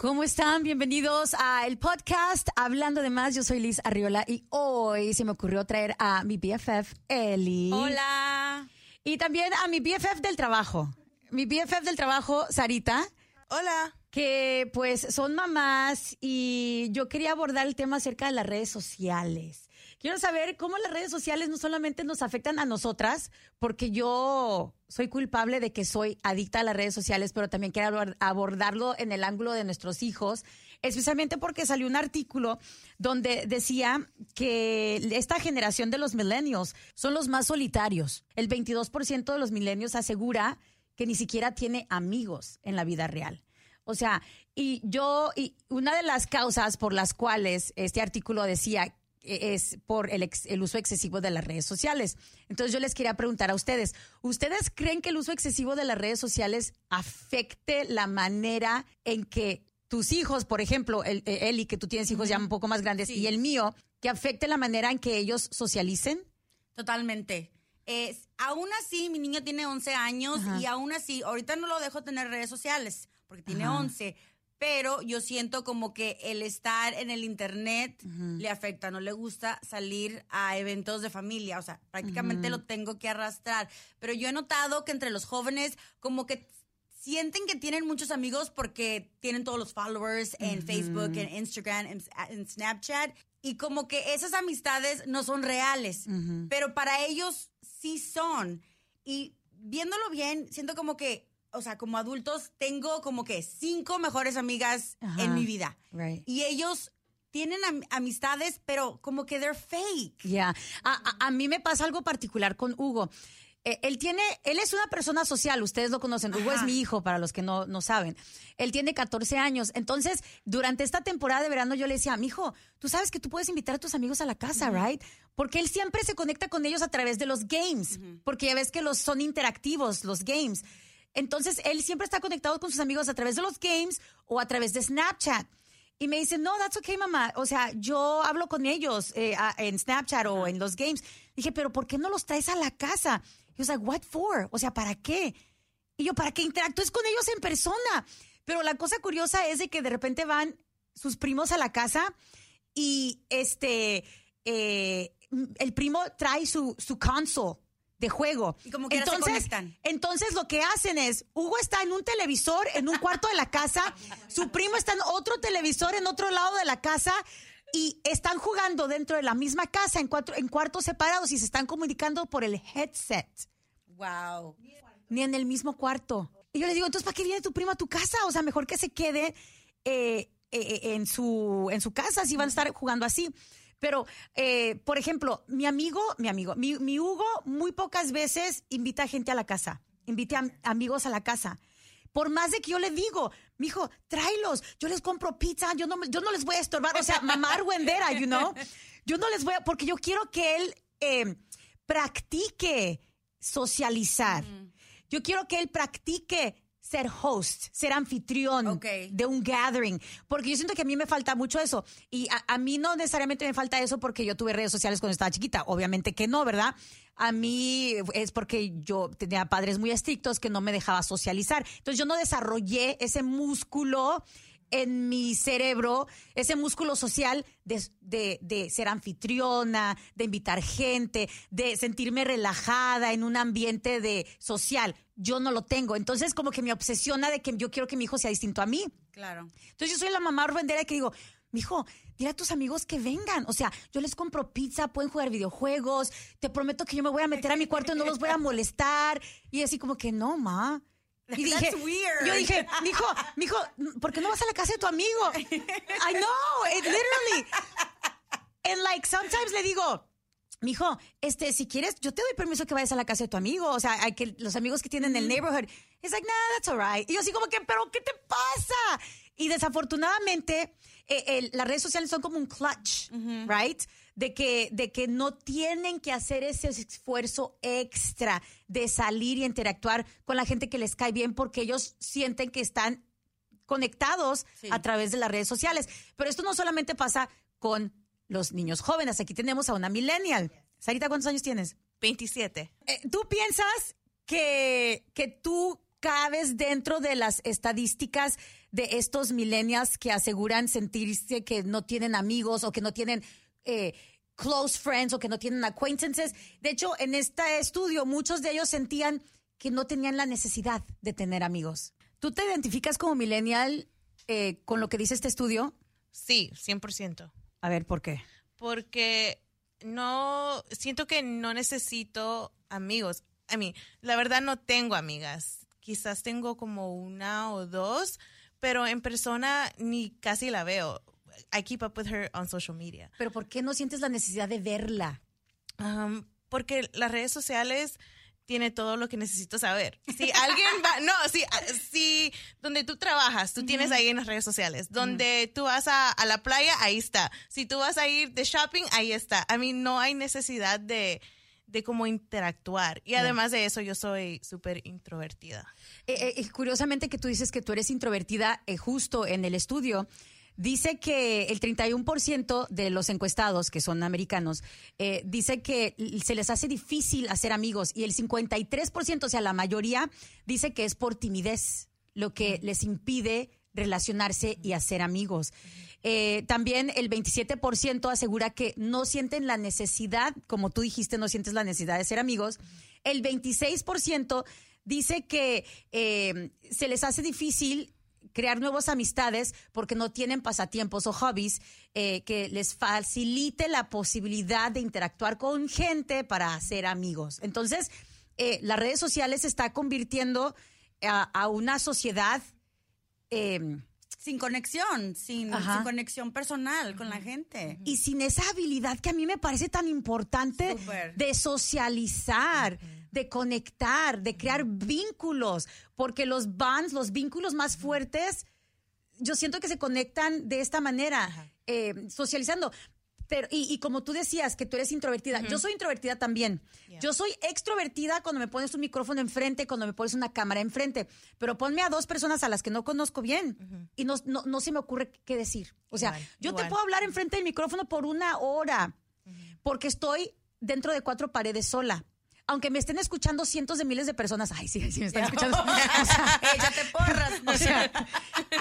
¿Cómo están? Bienvenidos a el podcast Hablando de Más. Yo soy Liz Arriola y hoy se me ocurrió traer a mi BFF, Eli. Hola. Y también a mi BFF del trabajo. Mi BFF del trabajo, Sarita. Hola. Que pues son mamás y yo quería abordar el tema acerca de las redes sociales. Quiero saber cómo las redes sociales no solamente nos afectan a nosotras, porque yo soy culpable de que soy adicta a las redes sociales, pero también quiero abordarlo en el ángulo de nuestros hijos, especialmente porque salió un artículo donde decía que esta generación de los millennials son los más solitarios. El 22% de los millennials asegura que ni siquiera tiene amigos en la vida real. O sea, y yo, y una de las causas por las cuales este artículo decía es por el, el, uso excesivo de las redes sociales. Entonces yo les quería preguntar a ustedes, ¿ustedes creen que el uso excesivo de las redes sociales afecte la manera en que tus hijos, por ejemplo, el, e-, Eli, que tú tienes hijos ya un poco más grandes, y el mío, que afecte la manera en que ellos socialicen? Totalmente. aún así, mi niño tiene 11 años y aún así, ahorita no lo dejo tener redes sociales porque tiene 11, pero yo siento como que el estar en el internet le afecta, no le gusta salir a eventos de familia, o sea, prácticamente lo tengo que arrastrar, pero yo he notado que entre los jóvenes como que sienten que tienen muchos amigos porque tienen todos los followers en Facebook, en Instagram, en, Snapchat, y como que esas amistades no son reales, pero para ellos sí son. Y viéndolo bien, siento como que o sea, como adultos, tengo como que cinco mejores amigas en mi vida. Y ellos tienen amistades, pero como que they're fake. Ya. A, mí me pasa algo particular con Hugo. Eh, él tiene, él es una persona social, ustedes lo conocen. Hugo es mi hijo, para los que no, no saben. Él tiene 14 años. Entonces, durante esta temporada de verano, yo le decía, mi hijo, tú sabes que tú puedes invitar a tus amigos a la casa, right? Porque él siempre se conecta con ellos a través de los games. Porque ya ves que los son interactivos, los games. Entonces, él siempre está conectado con sus amigos a través de los games o a través de Snapchat. Y me dice, no, that's okay, mamá. O sea, yo hablo con ellos eh, en Snapchat o en los games. Dije, pero ¿por qué no los traes a la casa? Y yo, like, what for? O sea, ¿para qué? Y yo, para que interactúes con ellos en persona. Pero la cosa curiosa es de que de repente van sus primos a la casa y este, eh, el primo trae su, su console de juego. Y como que entonces, entonces lo que hacen es, Hugo está en un televisor en un cuarto de la casa, su primo está en otro televisor en otro lado de la casa y están jugando dentro de la misma casa en, cuatro, en cuartos separados y se están comunicando por el headset. Wow. Ni en el mismo cuarto. Y yo les digo, entonces, ¿para qué viene tu primo a tu casa? O sea, mejor que se quede eh, eh, en, su, en su casa si van a estar jugando así. Pero, eh, por ejemplo, mi amigo, mi amigo, mi, Hugo muy pocas veces invita a gente a la casa, invita a amigos a la casa. Por más de que yo le digo, mijo, tráelos, yo les compro pizza, yo no, yo no les voy a estorbar, o sea, mamá argüendera, you know. Yo no les voy a, porque yo quiero que él eh, practique socializar. Yo quiero que él practique ser host, ser anfitrión de un gathering, porque yo siento que a mí me falta mucho eso. Y a, mí no necesariamente me falta eso porque yo tuve redes sociales cuando estaba chiquita, obviamente que no, ¿verdad? A mí es porque yo tenía padres muy estrictos que no me dejaba socializar. Entonces yo no desarrollé ese músculo en mi cerebro ese músculo social de, de, ser anfitriona, de invitar gente, de sentirme relajada en un ambiente de social. Yo no lo tengo. Entonces, como que me obsesiona de que yo quiero que mi hijo sea distinto a mí. Claro. Entonces, yo soy la mamá orvendera que digo, hijo, dile a tus amigos que vengan. O sea, yo les compro pizza, pueden jugar videojuegos. Te prometo que yo me voy a meter a mi cuarto y no los voy a molestar. Y así como que no, ma. Y dije, yo dije, mijo, mijo, ¿por qué no vas a la casa de tu amigo? I know, it literally. And like sometimes le digo, mijo, este, si quieres, yo te doy permiso que vayas a la casa de tu amigo. O sea, hay que los amigos que tienen en el neighborhood. It's like, nah, that's alright. Y yo así como que, pero ¿qué te pasa? Y desafortunadamente, eh, las redes sociales son como un clutch, right? De que, de que no tienen que hacer ese esfuerzo extra de salir y interactuar con la gente que les cae bien porque ellos sienten que están conectados a través de las redes sociales. Pero esto no solamente pasa con los niños jóvenes. Aquí tenemos a una millennial. Sarita, ¿cuántos años tienes? 27. Eh, ¿Tú piensas que, que tú cabes dentro de las estadísticas de estos millennials que aseguran sentirse que no tienen amigos o que no tienen eh, close friends o que no tienen acquaintances. De hecho, en este estudio muchos de ellos sentían que no tenían la necesidad de tener amigos. ¿Tú te identificas como millennial eh, con lo que dice este estudio? Sí, 100%. A ver, ¿por qué? Porque no, siento que no necesito amigos. A mí, la verdad no tengo amigas. Quizás tengo como una o dos, pero en persona ni casi la veo. I keep up with her on social media. Pero ¿por qué no sientes la necesidad de verla? Um, porque las redes sociales tiene todo lo que necesito saber. Si alguien va, no, si, si donde tú trabajas, tú tienes ahí en las redes sociales. Donde tú vas a, a, la playa, ahí está. Si tú vas a ir de shopping, ahí está. A mí no hay necesidad de, de cómo interactuar. Y además de eso, yo soy súper introvertida. Eh, eh, curiosamente que tú dices que tú eres introvertida eh, justo en el estudio. Dice que el 31% de los encuestados, que son americanos, eh, dice que se les hace difícil hacer amigos y el 53%, o sea, la mayoría, dice que es por timidez, lo que les impide relacionarse y hacer amigos. Eh, también el 27% asegura que no sienten la necesidad, como tú dijiste, no sientes la necesidad de ser amigos. El 26% dice que eh, se les hace difícil crear nuevas amistades porque no tienen pasatiempos o hobbies eh, que les facilite la posibilidad de interactuar con gente para hacer amigos. Entonces, eh, las redes sociales se está convirtiendo a, una sociedad em, sin conexión, sin, conexión personal con la gente. Y sin esa habilidad que a mí me parece tan importante de socializar de conectar, de crear vínculos, porque los bonds, los vínculos más fuertes, yo siento que se conectan de esta manera, eh, socializando. Pero, y, como tú decías que tú eres introvertida, yo soy introvertida también. Yo soy extrovertida cuando me pones un micrófono enfrente, cuando me pones una cámara enfrente, pero ponme a dos personas a las que no conozco bien y no, no, se me ocurre qué decir. O sea, yo te puedo hablar enfrente del micrófono por una hora porque estoy dentro de cuatro paredes sola aunque me estén escuchando cientos de miles de personas, ay, sí, sí me están escuchando. O sea, Échate porras. O sea,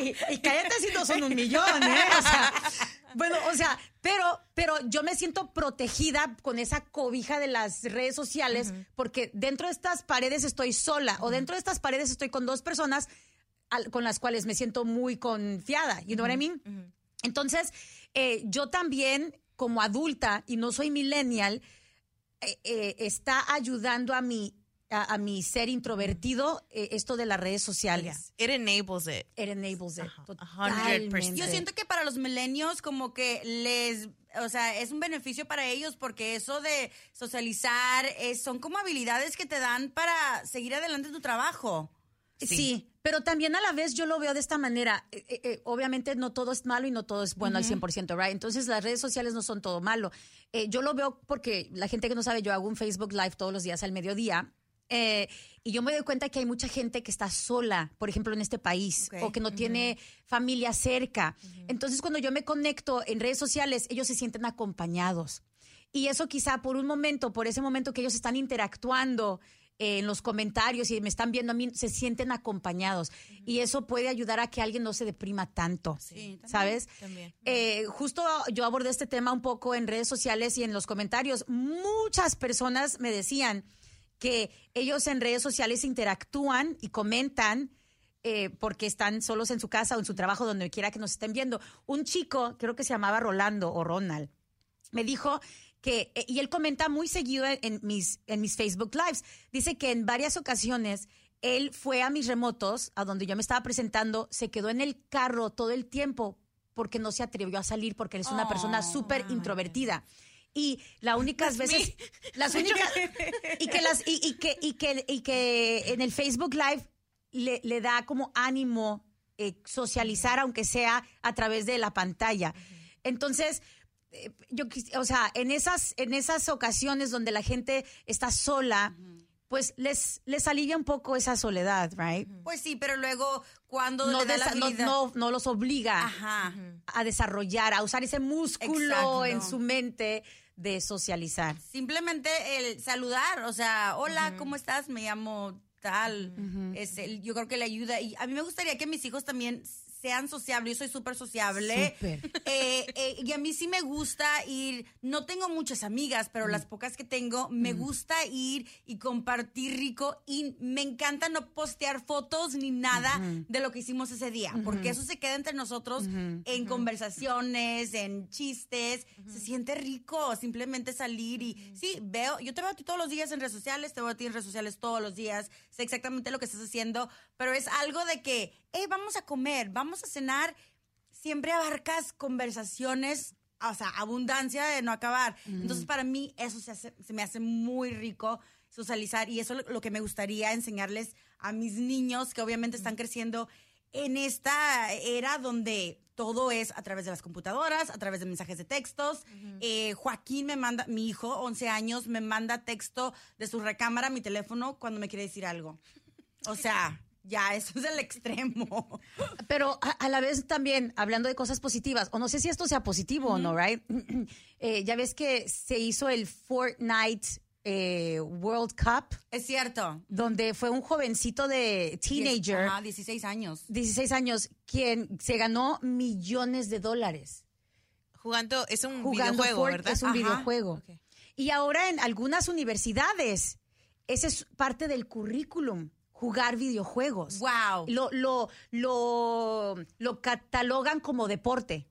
y, cállate si no son un millón, ¿eh? O sea, bueno, o sea, pero, pero yo me siento protegida con esa cobija de las redes sociales porque dentro de estas paredes estoy sola o dentro de estas paredes estoy con dos personas con las cuales me siento muy confiada. You know what I mean? Entonces, eh, yo también, como adulta, y no soy millennial, eh, eh, está ayudando a mi a, mi ser introvertido eh, esto de las redes sociales. It enables it. It enables it. Yo siento que para los milenios como que les, o sea, es un beneficio para ellos porque eso de socializar son como habilidades que te dan para seguir adelante en tu trabajo. Sí. pero también a la vez yo lo veo de esta manera. Eh, eh, eh, obviamente no todo es malo y no todo es bueno al 100%, ¿right? Entonces las redes sociales no son todo malo. yo lo veo porque la gente que no sabe, yo hago un Facebook Live todos los días al mediodía. y yo me doy cuenta que hay mucha gente que está sola, por ejemplo, en este país, o que no tiene familia cerca. Entonces, cuando yo me conecto en redes sociales, ellos se sienten acompañados. Y eso quizá por un momento, por ese momento que ellos están interactuando, en los comentarios y me están viendo a mí, se sienten acompañados. Y eso puede ayudar a que alguien no se deprima tanto, ¿sabes? Eh, justo yo abordé este tema un poco en redes sociales y en los comentarios. Muchas personas me decían que ellos en redes sociales interactúan y comentan. Eh, porque están solos en su casa o en su trabajo, donde quiera que nos estén viendo. Un chico, creo que se llamaba Rolando o Ronald, me dijo que, eh, y él comenta muy seguido en mis, en mis Facebook Lives, dice que en varias ocasiones él fue a mis remotos, a donde yo me estaba presentando, se quedó en el carro todo el tiempo porque no se atrevió a salir, porque él es una persona oh, súper introvertida. Y las únicas veces, las únicas, y que las, y, que, y que, y que en el Facebook Live le, le da como ánimo eh, socializar, aunque sea a través de la pantalla. Entonces, yo, o sea, en esas, en esas ocasiones donde la gente está sola, pues les, les alivia un poco esa soledad, right? Pues sí, pero luego cuando no, no, no, los obliga a desarrollar, a usar ese músculo en su mente de socializar. Simplemente el saludar, o sea, hola, ¿cómo estás? Me llamo tal. es el, yo creo que le ayuda. Y a mí me gustaría que mis hijos también sean sociables. Yo soy súper sociable. Súper. Eh, eh, y a mí sí me gusta ir, no tengo muchas amigas, pero las pocas que tengo, me gusta ir y compartir rico y me encanta no postear fotos ni nada de lo que hicimos ese día, porque eso se queda entre nosotros en conversaciones, en chistes, se siente rico simplemente salir y sí, veo, yo te veo a ti todos los días en redes sociales, te veo a ti en redes sociales todos los días, sé exactamente lo que estás haciendo, pero es algo de que, hey, vamos a comer, vamos a cenar, siempre abarcas conversaciones, o sea, abundancia de no acabar. Entonces, para mí, eso se, hace- se me hace muy rico socializar y eso es lo, lo que me gustaría enseñarles a mis niños que obviamente están creciendo en esta era donde todo es a través de las computadoras, a través de mensajes de textos. Eh, Joaquín me manda, mi hijo, 11 años, me manda texto de su recámara a mi teléfono cuando me quiere decir algo. O sea, ya, eso es el extremo. Pero a, a la vez también, hablando de cosas positivas, o no sé si esto sea positivo o no, ¿right? Eh, ya ves que se hizo el Fortnite eh, World Cup, Es cierto. donde fue un jovencito de teenager, Ajá, 16 años. 16 años, quien se ganó millones de dólares Jugando, es un jugando videojuego, Fort- ¿verdad? Es un Ajá. videojuego. Y ahora en algunas universidades, ese es parte del currículum, jugar videojuegos. Wow. Lo, lo, lo, lo catalogan como deporte.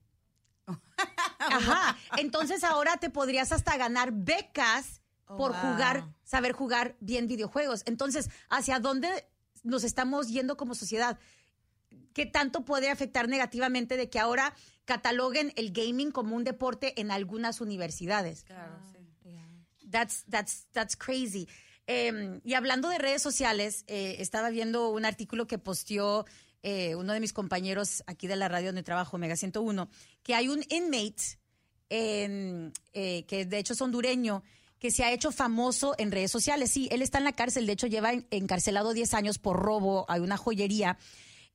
Ajá. Entonces ahora te podrías hasta ganar becas Oh, por wow. jugar, saber jugar bien videojuegos. Entonces, ¿hacia dónde nos estamos yendo como sociedad? ¿Qué tanto puede afectar negativamente de que ahora cataloguen el gaming como un deporte en algunas universidades? Claro, sí. That's, that's, that's crazy. Eh, y hablando de redes sociales, eh, estaba viendo un artículo que posteó eh, uno de mis compañeros aquí de la radio donde trabajo, Mega 101, que hay un inmate, en, eh, que de hecho es hondureño, que se ha hecho famoso en redes sociales. Sí, él está en la cárcel, de hecho lleva en- encarcelado 10 años por robo a una joyería.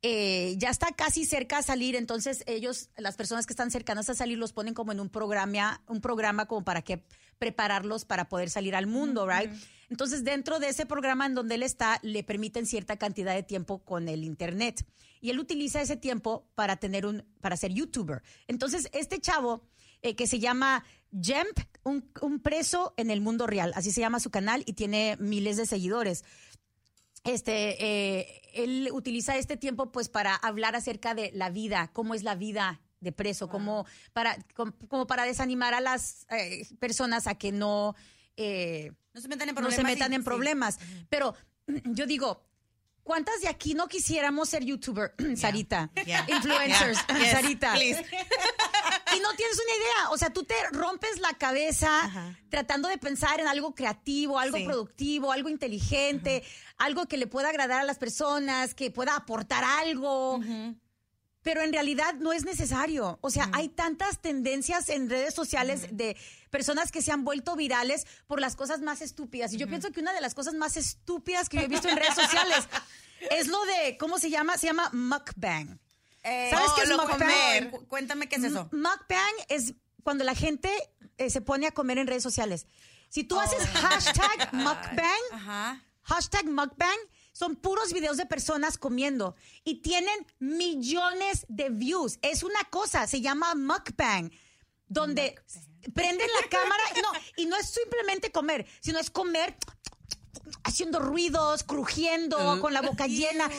Eh, ya está casi cerca a salir, entonces ellos, las personas que están cercanas a salir, los ponen como en un programa, un programa como para que prepararlos para poder salir al mundo, right? Entonces, dentro de ese programa en donde él está, le permiten cierta cantidad de tiempo con el internet. Y él utiliza ese tiempo para tener un, para ser youtuber. Entonces, este chavo, eh, que se llama Jemp, un, un preso en el mundo real, así se llama su canal y tiene miles de seguidores este, eh, él utiliza este tiempo pues para hablar acerca de la vida, cómo es la vida de preso, cómo para, com- como para desanimar a las eh, personas a que no, eh, No se metan en no problemas. se metan y- en sí. problemas. Pero yo digo, ¿cuántas de aquí no quisiéramos ser youtuber, Sarita? Yeah. Influencers, Yeah. Sarita. Y no tienes una idea. O sea, tú te rompes la cabeza Ajá. tratando de pensar en algo creativo, algo Sí. productivo, algo inteligente, algo que le pueda agradar a las personas, que pueda aportar algo. Pero en realidad no es necesario. O sea, hay tantas tendencias en redes sociales de personas que se han vuelto virales por las cosas más estúpidas. Y yo pienso que una de las cosas más estúpidas que yo he visto en redes sociales es lo de, ¿cómo se llama? Se llama mukbang. Eh, ¿Sabes oh, qué es mukbang? cu- Cuéntame qué es eso. Mukbang es cuando la gente eh, se pone a comer en redes sociales. Si tú haces hashtag mukbang, Ajá. hashtag mukbang, son puros videos de personas comiendo y tienen millones de views. Es una cosa, se llama mukbang, donde prenden la cámara, no, y no es simplemente comer, sino es comer haciendo ruidos, crujiendo, con la boca llena,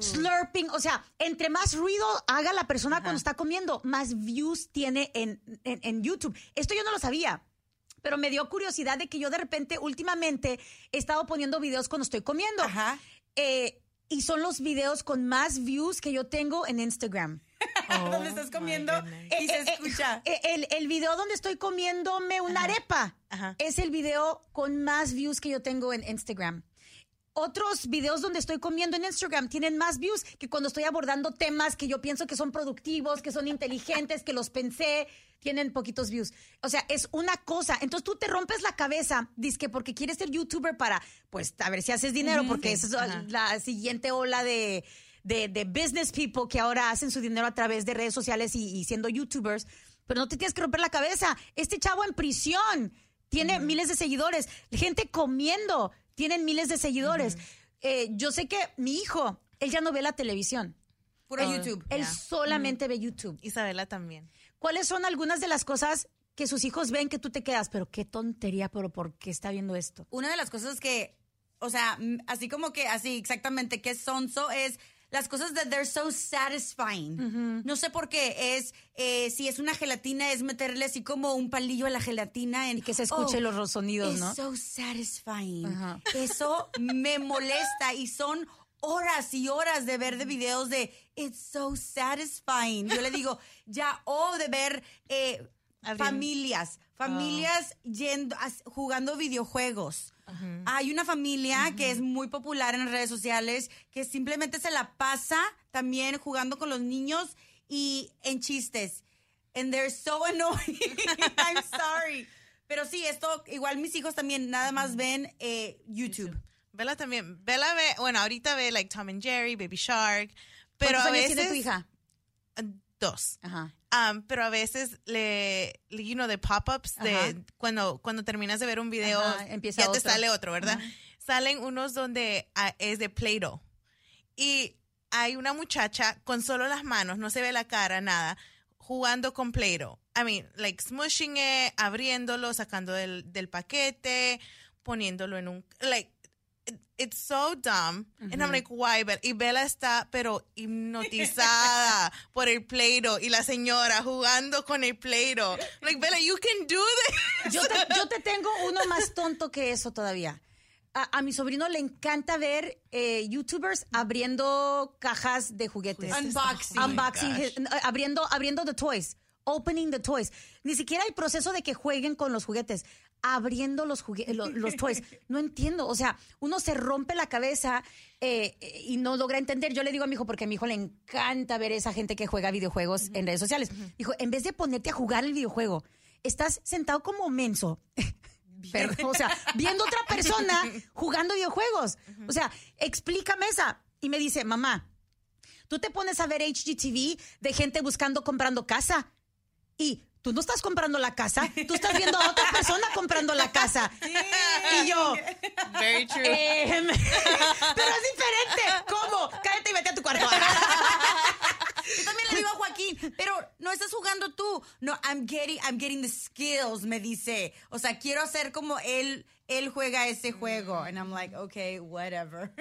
slurping. O sea, entre más ruido haga la persona cuando está comiendo, más views tiene en, en- en YouTube. Esto yo no lo sabía. Pero me dio curiosidad de que yo de repente, últimamente, he estado poniendo videos cuando estoy comiendo. Ajá. Eh, y son los videos con más views que yo tengo en Instagram. Donde estás comiendo y se Eh, eh, escucha. eh, el, el video donde estoy comiéndome una arepa Ajá. es el video con más views que yo tengo en Instagram. Otros videos donde estoy comiendo en Instagram tienen más views que cuando estoy abordando temas que yo pienso que son productivos, que son inteligentes, que los pensé, tienen poquitos views. O sea, es una cosa. Entonces tú te rompes la cabeza, que porque quieres ser youtuber para, pues, a ver si haces dinero, porque esa es la siguiente ola de, de, de business people que ahora hacen su dinero a través de redes sociales y, y siendo youtubers. Pero no te tienes que romper la cabeza. Este chavo en prisión tiene miles de seguidores. Gente comiendo tienen miles de seguidores. Eh, yo sé que mi hijo, él ya no ve la televisión. Puro YouTube. Él solamente ve YouTube. Isabela también. ¿Cuáles son algunas de las cosas que sus hijos ven que tú te quedas? Pero qué tontería, pero ¿por qué está viendo esto? Una de las cosas que, o sea, así como que, así exactamente, que es sonso es las cosas de they're so satisfying. No sé por qué es, eh, si es una gelatina, es meterle así como un palillo a la gelatina en, Y que se escuche Oh, los sonidos, ¿no? so satisfying. Eso me molesta y son horas y horas de ver de videos de It's so satisfying. Yo le digo, ya, o de ver eh, familias, familias yendo, as- jugando videojuegos. Hay una familia que es muy popular en las redes sociales que simplemente se la pasa también jugando con los niños y en chistes. And they're so annoying. I'm sorry. Pero sí, esto, igual mis hijos también nada más ven eh, YouTube. Bella también. Bella ve, bueno, ahorita ve like Tom and Jerry, Baby Shark, pero ¿Cuántos a años veces tiene tu hija? dos. Ajá. Um, pero a veces le, you know, de pop-ups de cuando cuando terminas de ver un video empieza ya te sale otro, ¿verdad? Salen unos donde ah, es de Play-Doh. Y hay una muchacha con solo las manos, no se ve la cara, nada, jugando con Play-Doh. I mean, like smushing it, abriéndolo, sacando del, del paquete, poniéndolo en un like it's so dumb. And I'm like, why? Bella? Y Bella está, pero hipnotizada por el Play-Doh y la señora jugando con el Play-Doh. Like, Bella, you can do this. Yo te, yo te tengo uno más tonto que eso todavía. A, a mi sobrino le encanta ver eh, YouTubers abriendo cajas de juguetes. Unboxing. Oh Unboxing, gosh. eh, abriendo, abriendo the toys. Opening the toys. Ni siquiera el proceso de que jueguen con los juguetes. Abriendo los, jugue- lo- los toys. No entiendo. O sea, uno se rompe la cabeza eh, y no logra entender. Yo le digo a mi hijo, porque a mi hijo le encanta ver esa gente que juega videojuegos en redes sociales. Dijo, en vez de ponerte a jugar el videojuego, estás sentado como menso. O sea, viendo otra persona jugando videojuegos. O sea, explícame esa. Y me dice, mamá, tú te pones a ver HGTV de gente buscando, comprando casa. Y tú no estás comprando la casa, tú estás viendo a otra persona comprando la casa. Y yo, Very true. em, pero es diferente. ¿Cómo? Cállate y vete a tu cuarto. Yo también le digo a Joaquín, pero no estás jugando tú. No, I'm getting, I'm getting the skills, me dice. O sea, quiero hacer como él, él juega ese juego. And I'm like, okay, whatever.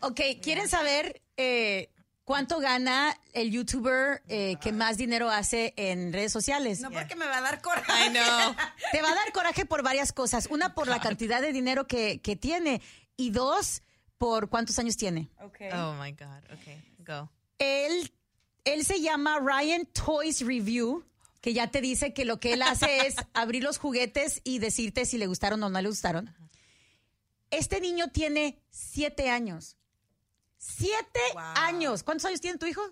Ok, ¿quieren saber eh, cuánto gana el youtuber eh, que más dinero hace en redes sociales? No porque me va a dar coraje. I know. Te va a dar coraje por varias cosas. Una, por la cantidad de dinero que, que tiene. Y dos, por cuántos años tiene. Okay. Oh my God. Okay, go. Él, él se llama Ryan Toys Review, que ya te dice que lo que él hace es abrir los juguetes y decirte si le gustaron o no le gustaron. Este niño tiene siete años. Siete Wow. años. ¿Cuántos años tiene tu hijo?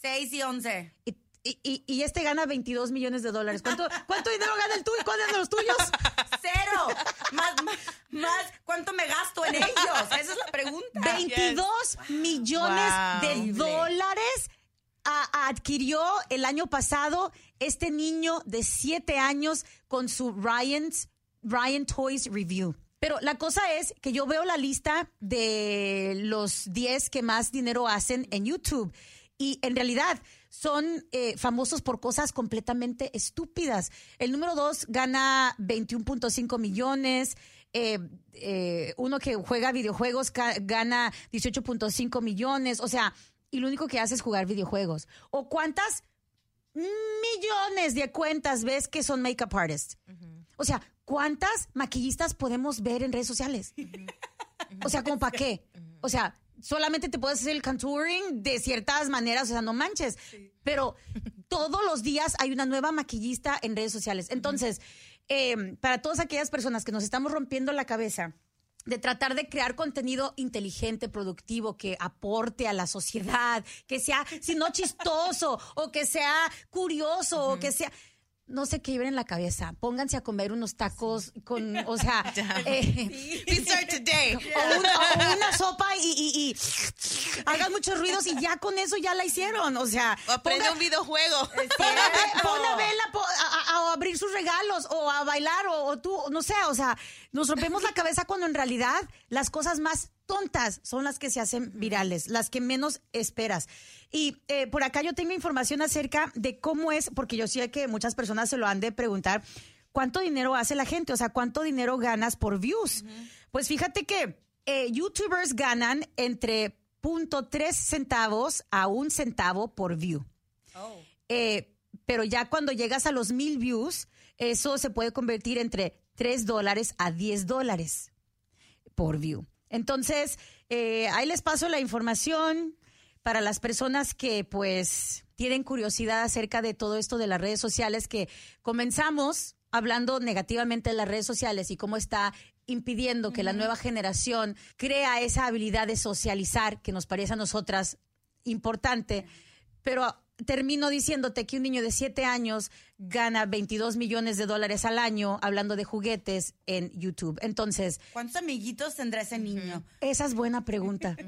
Seis y once. Y, y- y- y este gana 22 millones de dólares. ¿Cuánto, cuánto dinero gana el tuyo? ¿Cuántos de los tuyos? Cero. más, más, más, ¿cuánto me gasto en ellos? Esa es la pregunta. 22 millones Wow. de Increíble. dólares a- adquirió el año pasado este niño de 7 años con su Ryan's, Ryan Toys Review. Pero la cosa es que yo veo la lista de los 10 que más dinero hacen en YouTube y en realidad son eh, famosos por cosas completamente estúpidas. El número 2 gana 21.5 millones. eh, eh, uno que juega videojuegos gana 18.5 millones. O sea, y lo único que hace es jugar videojuegos. ¿O cuántas millones de cuentas ves que son makeup artists? O sea, ¿cuántas maquillistas podemos ver en redes sociales? O sea, ¿como para qué? O sea, solamente te puedes hacer el contouring de ciertas maneras, o sea, no manches. Pero todos los días hay una nueva maquillista en redes sociales. Entonces, eh, para todas aquellas personas que nos estamos rompiendo la cabeza de tratar de crear contenido inteligente, productivo, que aporte a la sociedad, que sea, si no chistoso, o que sea curioso, o que sea... No sé qué lleven en la cabeza. Pónganse a comer unos tacos con, o sea, eh, We start today. o, una, o una sopa y, y- y hagan muchos ruidos y ya con eso ya la hicieron. O sea, O aprende ponga- un videojuego. pon a, Be- pon a a abrir sus regalos o a bailar o, o tú, no sé, o sea, nos rompemos la cabeza cuando en realidad las cosas más tontas son las que se hacen virales, las que menos esperas. Y eh, por acá yo tengo información acerca de cómo es, porque yo sé que muchas personas se lo han de preguntar, ¿cuánto dinero hace la gente? O sea, ¿cuánto dinero ganas por views? Pues fíjate que eh, YouTubers ganan entre .3 centavos a un centavo por view. Oh. Eh, pero ya cuando llegas a los mil views, eso se puede convertir entre 3 dólares a 10 dólares por view. Entonces, eh, ahí les paso la información para las personas que pues tienen curiosidad acerca de todo esto de las redes sociales, que comenzamos hablando negativamente de las redes sociales y cómo está impidiendo que la nueva generación crea esa habilidad de socializar que nos parece a nosotras importante, pero termino diciéndote que un niño de 7 años gana 22 millones de dólares al año hablando de juguetes en YouTube. Entonces, ¿Cuántos amiguitos tendrá ese niño? esa es buena pregunta.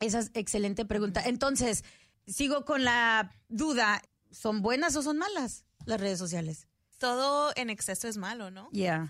Esa es excelente pregunta. Entonces, sigo con la duda, ¿son buenas o son malas las redes sociales? Todo en exceso es malo, ¿no? Yeah.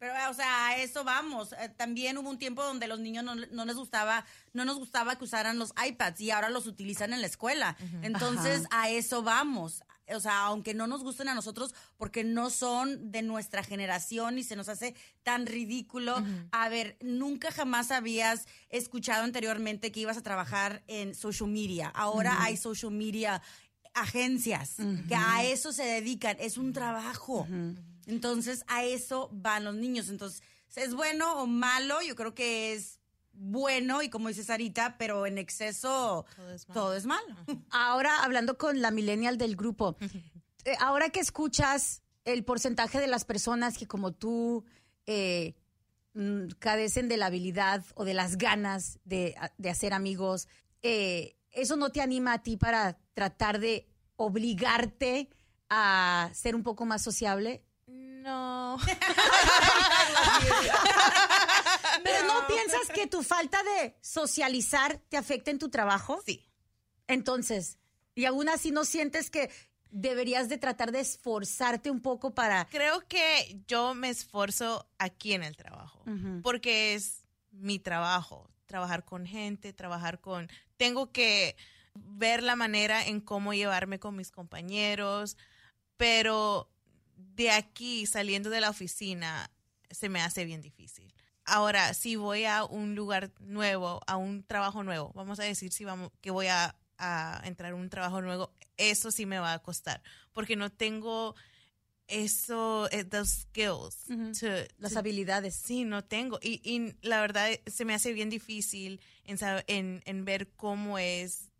Pero, o sea, a eso vamos. Eh, también hubo un tiempo donde los niños no, no les gustaba, no nos gustaba que usaran los iPads y ahora los utilizan en la escuela. Entonces, a eso vamos. O sea, aunque no nos gusten a nosotros porque no son de nuestra generación y se nos hace tan ridículo. A ver, nunca jamás habías escuchado anteriormente que ibas a trabajar en social media. Ahora hay social media agencias que a eso se dedican. Es un trabajo. Entonces, a eso van los niños. Entonces, ¿es bueno o malo? Yo creo que es bueno y como dice Sarita, pero en exceso todo es malo. Ahora, hablando con la millennial del grupo, eh, ahora que escuchas el porcentaje de las personas que como tú eh, mm, carecen de la habilidad o de las ganas de, de hacer amigos, eh, ¿eso no te anima a ti para tratar de obligarte a ser un poco más sociable? No. Pero no piensas que tu falta de socializar te afecta en tu trabajo? Sí. Entonces, y aún así no sientes que deberías de tratar de esforzarte un poco para... Creo que yo me esfuerzo aquí en el trabajo, porque es mi trabajo, trabajar con gente, trabajar con... Tengo que ver la manera en cómo llevarme con mis compañeros, pero de aquí, saliendo de la oficina, se me hace bien difícil. Ahora, si voy a un lugar nuevo, a un trabajo nuevo, vamos a decir si vamos, que voy a, a entrar a un trabajo nuevo, eso sí me va a costar, porque no tengo eso, eh, those skills. to- Las to- habilidades. Sí, no tengo. Y, y la verdad se me hace bien difícil en, en, en ver cómo es,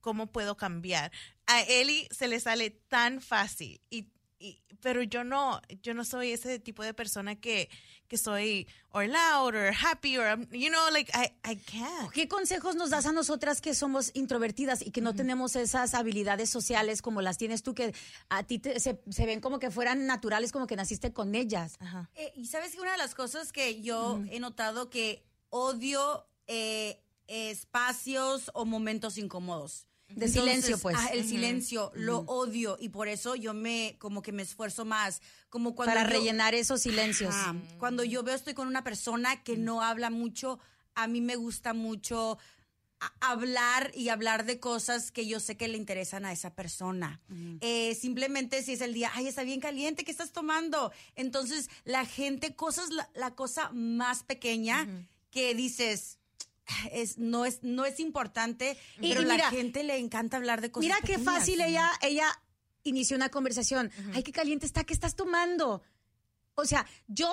cómo puedo cambiar. A Eli se le sale tan fácil, y, y- pero yo no, yo no soy ese tipo de persona que, que soy or loud or happy or, um, you know, like, I, I can't. ¿Qué consejos nos das a nosotras que somos introvertidas y que no tenemos esas habilidades sociales como las tienes tú, que a ti te- se, se ven como que fueran naturales, como que naciste con ellas? Ajá. Eh, y sabes que una de las cosas que yo he notado que odio eh, espacios o momentos incómodos. De silencio, pues. ah, el silencio, lo odio y por eso yo me, como que me esfuerzo más. Como cuando Para yo- rellenar esos silencios. Ajá. Cuando yo veo estoy con una persona que no habla mucho, a mí me gusta mucho hablar y hablar de cosas que yo sé que le interesan a esa persona. Eh, simplemente si es el día, ay, está bien caliente, ¿qué estás tomando? Entonces, la gente, cosas, la, la cosa más pequeña que dices, es, no, es, no es importante, Y- pero y la gente le encanta hablar de cosas Mira qué pequeñas. fácil ella, ella inició una conversación. Ay, qué caliente está, ¿qué estás tomando? O sea, yo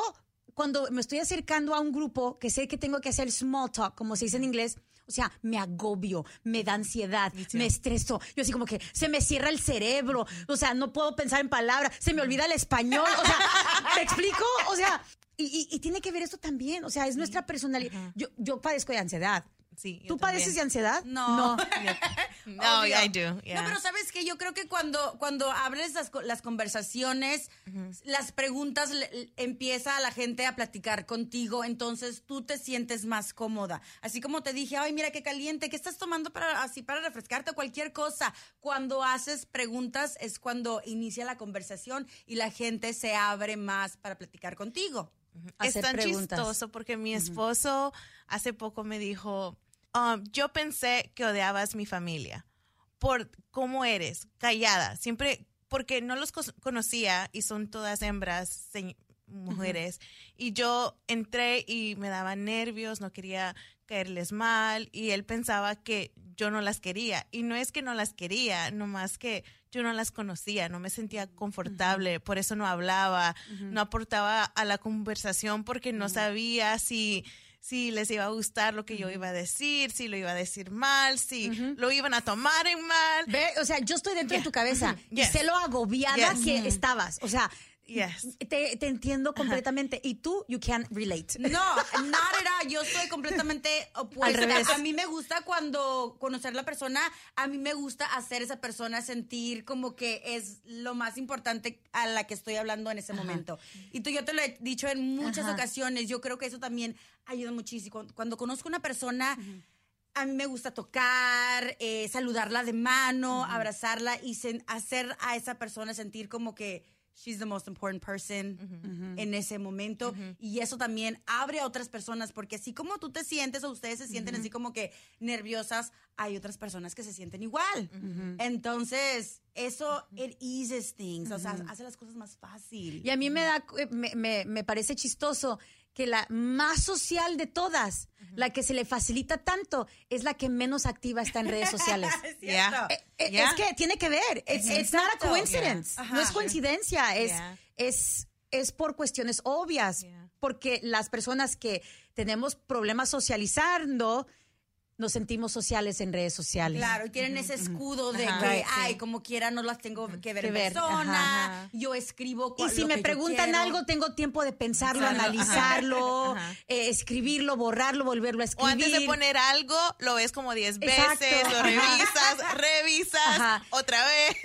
cuando me estoy acercando a un grupo que sé que tengo que hacer small talk, como se dice en inglés, o sea, me agobio, me da ansiedad, me estreso. Yo así como que se me cierra el cerebro, o sea, no puedo pensar en palabras, se me olvida el español, o sea, ¿me explico? Tiene que ver esto también, o sea, es nuestra personalidad. Yo, yo padezco de ansiedad. sí. ¿Tú padeces de ansiedad? No. No, Obvio. I do. yeah. No, pero sabes que yo creo que cuando, cuando abres las, las conversaciones, las preguntas, le- empieza la gente a platicar contigo, entonces tú te sientes más cómoda. Así como te dije, ay, mira qué caliente, ¿qué estás tomando para así para refrescarte o cualquier cosa? Cuando haces preguntas es cuando inicia la conversación y la gente se abre más para platicar contigo. Es tan preguntas. chistoso porque mi esposo hace poco me dijo, "Um, yo pensé que odiabas mi familia por cómo eres, callada, siempre, porque no los conocía y son todas hembras, mujeres, y yo entré y me daba nervios, no quería caerles mal y él pensaba que yo no las quería y no es que no las quería, nomás que yo no las conocía, no me sentía confortable, por eso no hablaba, no aportaba a la conversación porque no sabía si si les iba a gustar lo que yo iba a decir, si lo iba a decir mal, si lo iban a tomar en mal. Ve, o sea, yo estoy dentro de tu cabeza y Yes. sé lo agobiada Yes. que estabas. O sea, Yes. te, te entiendo completamente. Y tú, you can relate. No, not at all. Yo soy completamente opuesta. Al revés. A mí me gusta cuando conocer la persona, a mí me gusta hacer esa persona sentir como que es lo más importante a la que estoy hablando en ese momento. Y tú, yo te lo he dicho en muchas Ajá. ocasiones. Yo creo que eso también ayuda muchísimo. Cuando, cuando conozco una persona. A mí me gusta tocar, eh, saludarla de mano, abrazarla y hacer a esa persona sentir como que she's the most important person en ese momento. Y eso también abre a otras personas, porque así como tú te sientes o ustedes se sienten así como que nerviosas, hay otras personas que se sienten igual. Entonces, eso, it eases things, o sea, hace las cosas más fácil. Y a mí me da, me, me- me parece chistoso que la más social de todas, la que se le facilita tanto, es la que menos activa está en redes sociales. Es Yeah. cierto. Eh, eh, Yeah. Es que tiene que ver. It's, it's not a Exacto. coincidence. Yeah. No es coincidencia. Es, Yeah. es, es por cuestiones obvias. Yeah. Porque las personas que tenemos problemas socializando, nos sentimos sociales en redes sociales. Claro, y tienen ese escudo de Ajá. que, Right, sí. ay, como quiera, no las tengo que ver Que en ver, persona. ajá. Yo escribo Y si lo me preguntan algo, tengo tiempo de pensarlo, analizarlo, eh, escribirlo, borrarlo, volverlo a O escribir. antes de poner algo, lo ves como 10 Exacto. veces, lo revisas, revisas, Ajá. otra vez.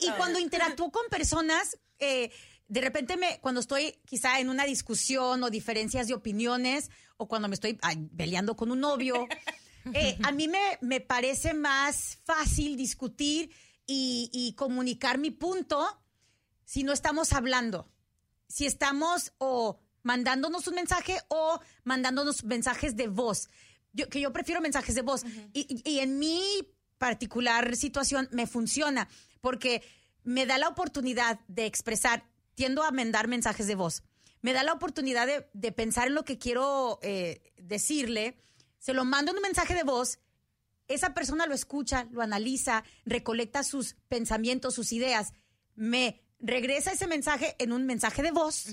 Y, y- y cuando interactúo con personas, eh, de repente me, cuando estoy quizá en una discusión o diferencias de opiniones, o cuando me estoy ay, peleando con un novio, eh, a mí me, me parece más fácil discutir y, y comunicar mi punto si no estamos hablando. Si estamos o mandándonos un mensaje o mandándonos mensajes de voz. Yo, que yo prefiero mensajes de voz. y- y en mi particular situación me funciona porque me da la oportunidad de expresar, tiendo a mandar mensajes de voz. Me da la oportunidad de, de pensar en lo que quiero eh, decirle, se lo mando en un mensaje de voz esa persona lo escucha, lo analiza, recolecta sus pensamientos, sus ideas, me regresa ese mensaje en un mensaje de voz.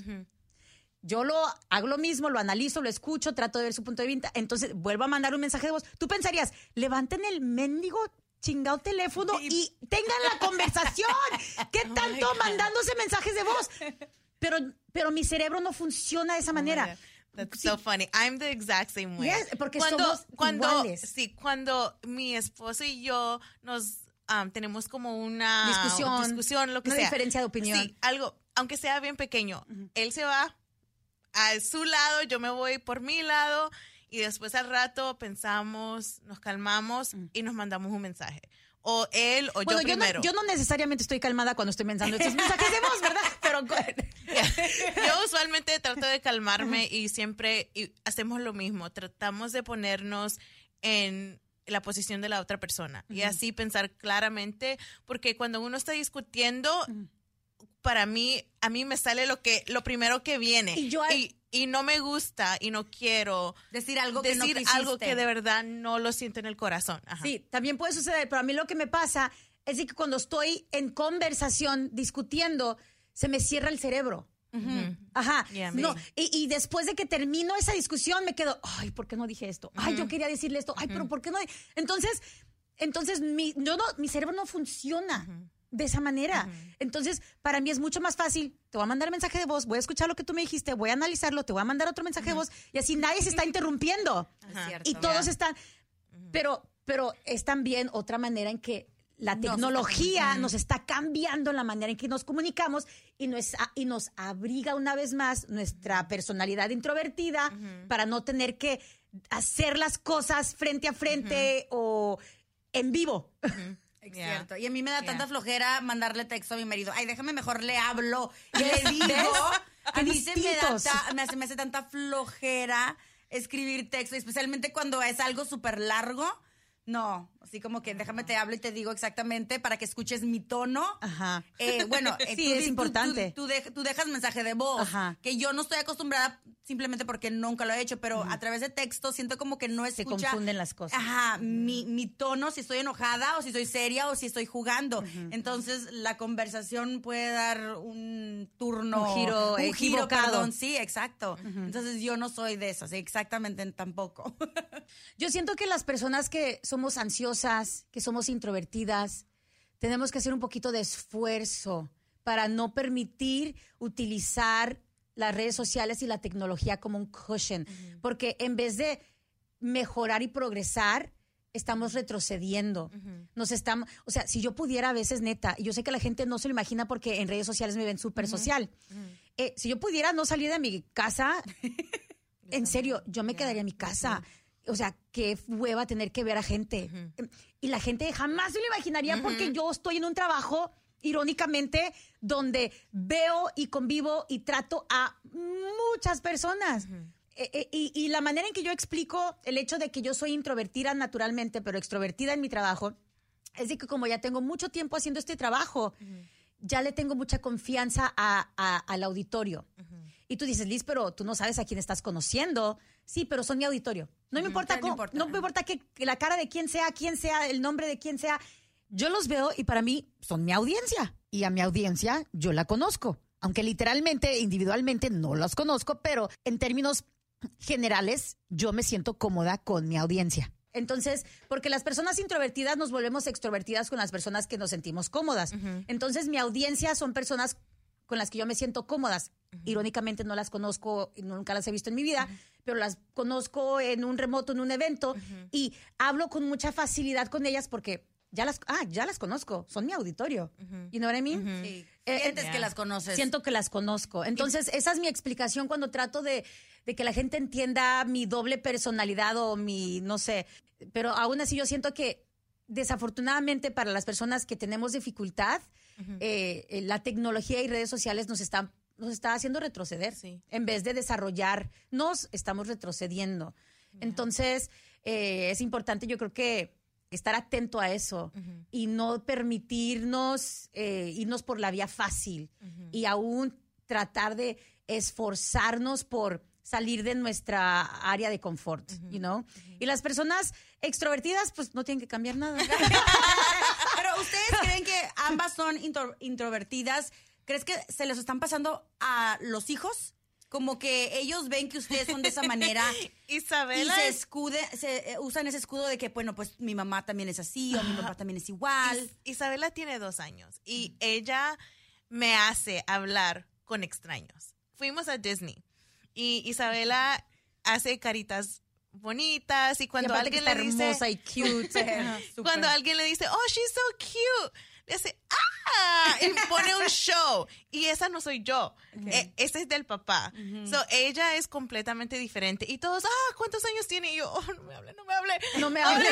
Yo lo hago lo mismo, lo analizo, lo escucho, trato de ver su punto de vista, entonces vuelvo a mandar un mensaje de voz. Tú pensarías, levanten el mendigo chingado teléfono y tengan la conversación. ¿Qué tanto mandándose mensajes de voz? Pero, pero mi cerebro no funciona de esa manera. That's Sí. so funny. I'm the exact same way. Yes, porque cuando, somos cuando, iguales. Sí, cuando mi esposo y yo nos um, tenemos como una Discusión, discusión, lo que una sea. diferencia de opinión. Sí, algo, aunque sea bien pequeño, él se va a su lado, yo me voy por mi lado y después al rato pensamos, nos calmamos y nos mandamos un mensaje. O él o Bueno, yo yo no, primero. yo no necesariamente estoy calmada cuando estoy pensando estos mensajes de voz, ¿verdad? Pero Yo usualmente trato de calmarme y siempre y hacemos lo mismo. Tratamos de ponernos en la posición de la otra persona y así pensar claramente, porque cuando uno está discutiendo, para mí, a mí me sale lo que, lo primero que viene Y yo- y, y no me gusta y no quiero Decir algo que no decir quisiste. algo que de verdad no lo siento en el corazón. Ajá. Sí, también puede suceder, pero a mí lo que me pasa es que cuando estoy en conversación discutiendo, se me cierra el cerebro. Ajá. Yeah, no, y después de que termino esa discusión, me quedo, ay, ¿por qué no dije esto? Ay, yo quería decirle esto. Ay, pero ¿por qué no? Entonces, entonces mi, yo no, mi cerebro no funciona. De esa manera. Entonces, para mí es mucho más fácil. Te voy a mandar mensaje de voz, voy a escuchar lo que tú me dijiste, voy a analizarlo, te voy a mandar otro mensaje de voz y así nadie se está interrumpiendo. Y todos están. Pero, pero es también otra manera en que la tecnología nos está cambiando la manera en que nos comunicamos y nos, y nos abriga una vez más nuestra personalidad introvertida para no tener que hacer las cosas frente a frente o en vivo. Cierto. Y a mí me da tanta flojera mandarle texto a mi marido. Ay, déjame mejor le hablo y le digo. A mí se me, da me, hace, me hace tanta flojera escribir texto, especialmente cuando es algo súper largo. No, así como que déjame te hablo y te digo exactamente para que escuches mi tono. Ajá. Eh, bueno, sí, es importante. Tú, dejas mensaje de voz, Ajá. que yo no estoy acostumbrada simplemente porque nunca lo he hecho, pero a través de texto siento como que no escucha. Se confunden las cosas. Ajá, mi, mi, tono, si estoy enojada o si estoy seria o si estoy jugando. Entonces la conversación puede dar un turno. Un giro un Giro, perdón, sí, exacto. Entonces yo no soy de esas, exactamente tampoco. yo siento que las personas que somos ansiosas, que somos introvertidas, tenemos que hacer un poquito de esfuerzo para no permitir utilizar las redes sociales y la tecnología como un cushion, porque en vez de mejorar y progresar, estamos retrocediendo. Nos estamos, o sea, si yo pudiera a veces, neta, y yo sé que la gente no se lo imagina porque en redes sociales me ven súper social. Eh, si yo pudiera no salir de mi casa, en serio, yo me quedaría en mi casa. O sea, qué hueva tener que ver a gente. Y la gente jamás se lo imaginaría porque yo estoy en un trabajo irónicamente, donde veo y convivo y trato a muchas personas. Eh, eh, y, la manera en que yo explico el hecho de que yo soy introvertida naturalmente, pero extrovertida en mi trabajo, es de que como ya tengo mucho tiempo haciendo este trabajo, ya le tengo mucha confianza al auditorio. Y tú dices, Liz, pero tú no sabes a quién estás conociendo. Sí, pero son mi auditorio. No me importa, cómo, no me importa que, la cara de quién sea, quién sea, el nombre de quién sea yo los veo y para mí son mi audiencia. Y a mi audiencia yo la conozco. Aunque literalmente, individualmente no los conozco, pero en términos generales yo me siento cómoda con mi audiencia. Entonces, porque las personas introvertidas nos volvemos extrovertidas con las personas que nos sentimos cómodas. Entonces, mi audiencia son personas con las que yo me siento cómodas. Irónicamente no las conozco, nunca las he visto en mi vida, pero las conozco en un remoto, en un evento, y hablo con mucha facilidad con ellas porque ya las, ah, ya las conozco, son mi auditorio. ¿Y no know what Sí. Eh, Sientes que las conoces. Siento que las conozco. Entonces, esa es mi explicación cuando trato de, que la gente entienda mi doble personalidad o mi, no sé, pero aún así yo siento que desafortunadamente para las personas que tenemos dificultad, eh, eh, la tecnología y redes sociales nos están nos está haciendo retroceder. En vez de desarrollarnos, estamos retrocediendo. Entonces, es importante, yo creo que estar atento a eso y no permitirnos eh, irnos por la vía fácil y aún tratar de esforzarnos por salir de nuestra área de confort, you know? Y las personas extrovertidas pues no tienen que cambiar nada. Pero ustedes creen que ambas son introvertidas, ¿crees que se les están pasando a los hijos? Como que ellos ven que ustedes son de esa manera Isabela y se escude, se eh, usan ese escudo de que bueno pues mi mamá también es así o mi papá también es igual. Isabela tiene dos años y ella me hace hablar con extraños. Fuimos a Disney y Isabela hace caritas bonitas y cuando alguien le dice hermosa y cute cuando alguien le dice oh she's so cute le dice ¡ah! Y pone un show. Y esa no soy yo. E, esa es del papá. So, ella es completamente diferente. Y todos, ah, ¿cuántos años tiene? Y yo, oh, no me hable, no me hable. No me hable.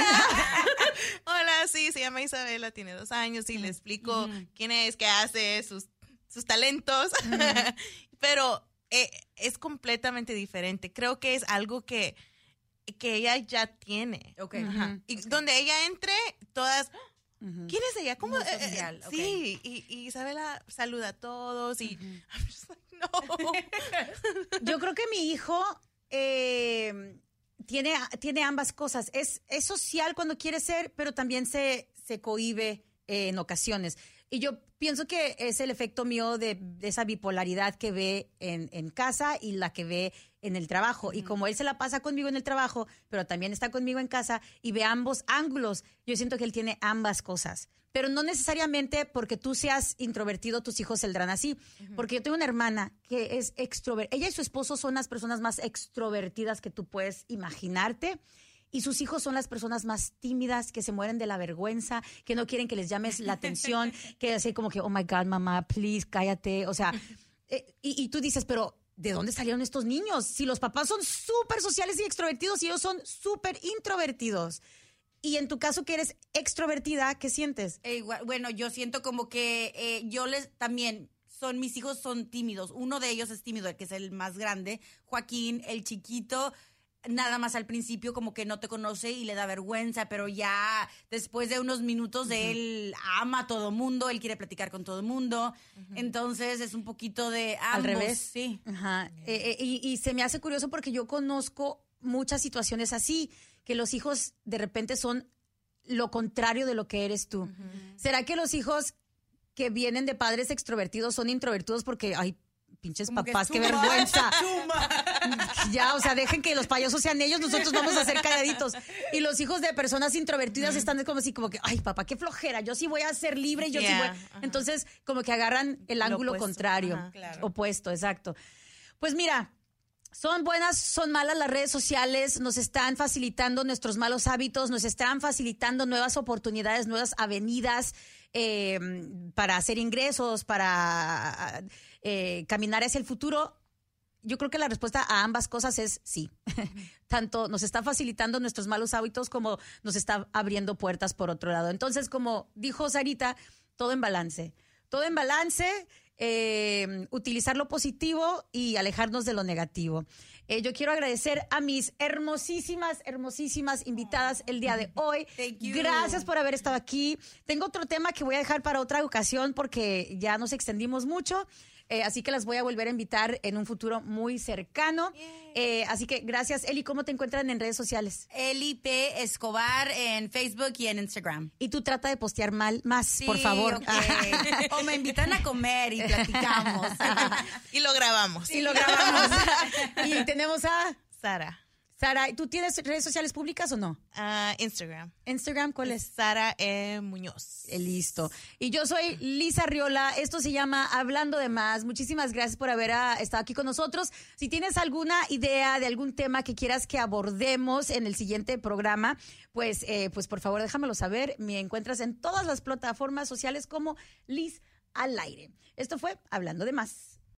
Hola, sí, se llama Isabela, tiene dos años y le explico quién es, qué hace, sus, sus talentos. Pero eh, es completamente diferente. Creo que es algo que que ella ya tiene. Okay. Y donde ella entre, todas, ¿Quién es ella? ¿Cómo? Eh, eh, sí, y, Isabela saluda a todos y no. Yo creo que mi hijo eh, tiene, tiene ambas cosas. Es, es social cuando quiere ser, pero también se, se cohíbe en ocasiones. Y yo pienso que es el efecto mío de, esa bipolaridad que ve en, en, casa y la que ve en el trabajo. Y como él se la pasa conmigo en el trabajo, pero también está conmigo en casa y ve ambos ángulos, yo siento que él tiene ambas cosas. pero no necesariamente porque tú seas introvertido, tus hijos saldrán así. Porque yo tengo una hermana que es extrovertida. Ella y su esposo son las personas más extrovertidas que tú puedes imaginarte. Y sus hijos son las personas más tímidas, que se mueren de la vergüenza, que no quieren que les llames la atención, que así como que, oh my God, mamá, please, cállate. O sea, eh, y, y tú dices, pero ¿de dónde salieron estos niños? Si los papás son súper sociales y extrovertidos y ellos son súper introvertidos. Y en tu caso que eres extrovertida, ¿qué sientes? Eh, bueno, yo siento como que eh, yo les también son mis hijos son tímidos. Uno de ellos es tímido, el que es el más grande, Joaquín, el chiquito. Nada más al principio como que no te conoce y le da vergüenza, pero ya después de unos minutos de él ama a todo mundo, él quiere platicar con todo mundo, entonces es un poquito de ambos, Al revés. sí. Ajá. Eh, eh, y, y se me hace curioso porque yo conozco muchas situaciones así, que los hijos de repente son lo contrario de lo que eres tú. ¿Será que los hijos que vienen de padres extrovertidos son introvertidos porque, ay, pinches Como que papás, qué vergüenza? Ya, o sea, dejen que los payasos sean ellos, nosotros vamos a ser calladitos. Y los hijos de personas introvertidas están como así, como que, ay, papá, qué flojera, yo sí voy a ser libre, yo sí voy. ajá. Entonces, como que agarran el ángulo opuesto, contrario, ajá. Claro. opuesto, exacto. Pues mira, son buenas, son malas las redes sociales, nos están facilitando nuestros malos hábitos, nos están facilitando nuevas oportunidades, nuevas avenidas eh, para hacer ingresos, para eh, caminar hacia el futuro. Yo creo que la respuesta a ambas cosas es sí. Tanto nos está facilitando nuestros malos hábitos como nos está abriendo puertas por otro lado. Entonces, como dijo Sarita, todo en balance. Todo en balance, eh, utilizar lo positivo y alejarnos de lo negativo. Eh, yo quiero agradecer a mis hermosísimas, hermosísimas invitadas el día de hoy. Thank you. Gracias por haber estado aquí. Tengo otro tema que voy a dejar para otra ocasión porque ya nos extendimos mucho. Eh, así que las voy a volver a invitar en un futuro muy cercano. Eh, así que gracias, Eli. ¿Cómo te encuentran en redes sociales? Eli P. Escobar en Facebook y en Instagram. Y tú trata de postear mal más, por favor. ok. o me invitan a comer y platicamos. Y lo grabamos. y lo grabamos. y tenemos a Sara. Sara. ¿Tú tienes redes sociales públicas o no? Ah, Instagram. Instagram, ¿cuál es? Sara E. Muñoz. Eh, Listo. Y yo soy Lisa Riola. Esto se llama Hablando de Más. Muchísimas gracias por haber ah, estado aquí con nosotros. Si tienes alguna idea de algún tema que quieras que abordemos en el siguiente programa, pues, eh, pues por favor déjamelo saber. Me encuentras en todas las plataformas sociales como Liz al aire. Esto fue Hablando de Más.